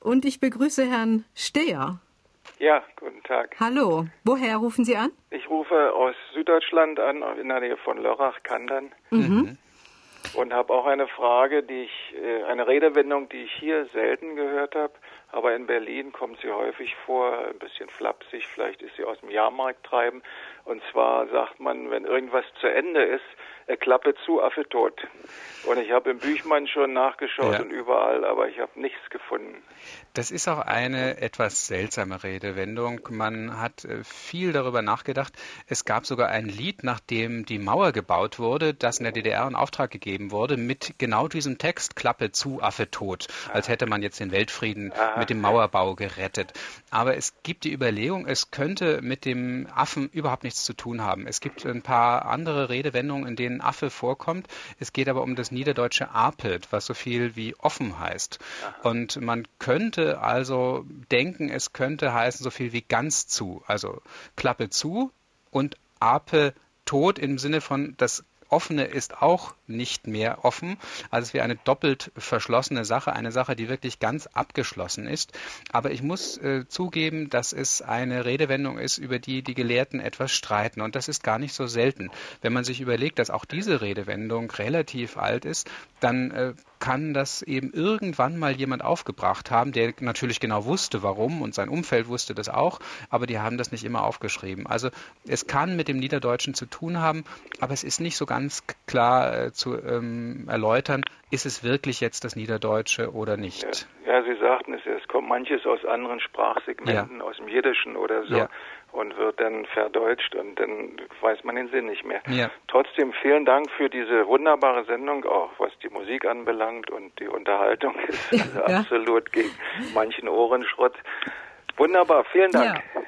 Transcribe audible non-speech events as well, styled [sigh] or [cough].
und ich begrüße Herrn Steher. Ja, guten Tag. Hallo. Woher rufen Sie an? Ich rufe aus Süddeutschland an, in der Nähe von Lörrach-Kandern. Mhm. Und habe auch eine Frage, die ich, äh, eine Redewendung, die ich hier selten gehört habe, aber in Berlin kommt sie häufig vor, ein bisschen flapsig, vielleicht ist sie aus dem Jahrmarkt treiben. Und zwar sagt man, wenn irgendwas zu Ende ist, äh, Klappe zu, Affe tot. Und ich habe im Büchmann schon nachgeschaut ja. und überall, aber ich habe nichts gefunden. Das ist auch eine etwas seltsame Redewendung. Man hat äh, viel darüber nachgedacht. Es gab sogar ein Lied, nachdem die Mauer gebaut wurde, das in der DDR in Auftrag gegeben wurde, mit genau diesem Text Klappe zu, Affe tot. Als hätte man jetzt den Weltfrieden Aha. mit dem Mauerbau gerettet. Aber es gibt die Überlegung, es könnte mit dem Affen überhaupt nichts zu tun haben. Es gibt ein paar andere Redewendungen, in denen Affe vorkommt. Es geht aber um das niederdeutsche Apelt, was so viel wie offen heißt. Und man könnte also denken, es könnte heißen so viel wie ganz zu. Also Klappe zu und Ape tot im Sinne von das Offene ist auch nicht mehr offen. Also es wäre eine doppelt verschlossene Sache, eine Sache, die wirklich ganz abgeschlossen ist. Aber ich muss äh, zugeben, dass es eine Redewendung ist, über die die Gelehrten etwas streiten. Und das ist gar nicht so selten. Wenn man sich überlegt, dass auch diese Redewendung relativ alt ist, dann äh, kann das eben irgendwann mal jemand aufgebracht haben, der natürlich genau wusste, warum und sein Umfeld wusste das auch, aber die haben das nicht immer aufgeschrieben. Also es kann mit dem Niederdeutschen zu tun haben, aber es ist nicht so ganz klar äh, zu ähm, erläutern, ist es wirklich jetzt das Niederdeutsche oder nicht. Ja, ja Sie sagten es, es kommt manches aus anderen Sprachsegmenten, ja. aus dem Jiddischen oder so. Ja und wird dann verdeutscht und dann weiß man den Sinn nicht mehr. Ja. Trotzdem vielen Dank für diese wunderbare Sendung, auch was die Musik anbelangt und die Unterhaltung ist [laughs] also ja. absolut gegen manchen Ohrenschrott. Wunderbar, vielen Dank. Ja.